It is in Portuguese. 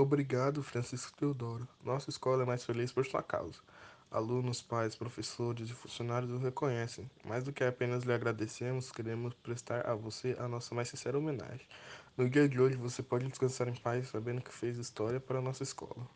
Obrigado, Francisco Teodoro. Nossa escola é mais feliz por sua causa. Alunos, pais, professores e funcionários o reconhecem. Mais do que apenas lhe agradecemos, queremos prestar a você a nossa mais sincera homenagem. No dia de hoje, você pode descansar em paz sabendo que fez história para a nossa escola.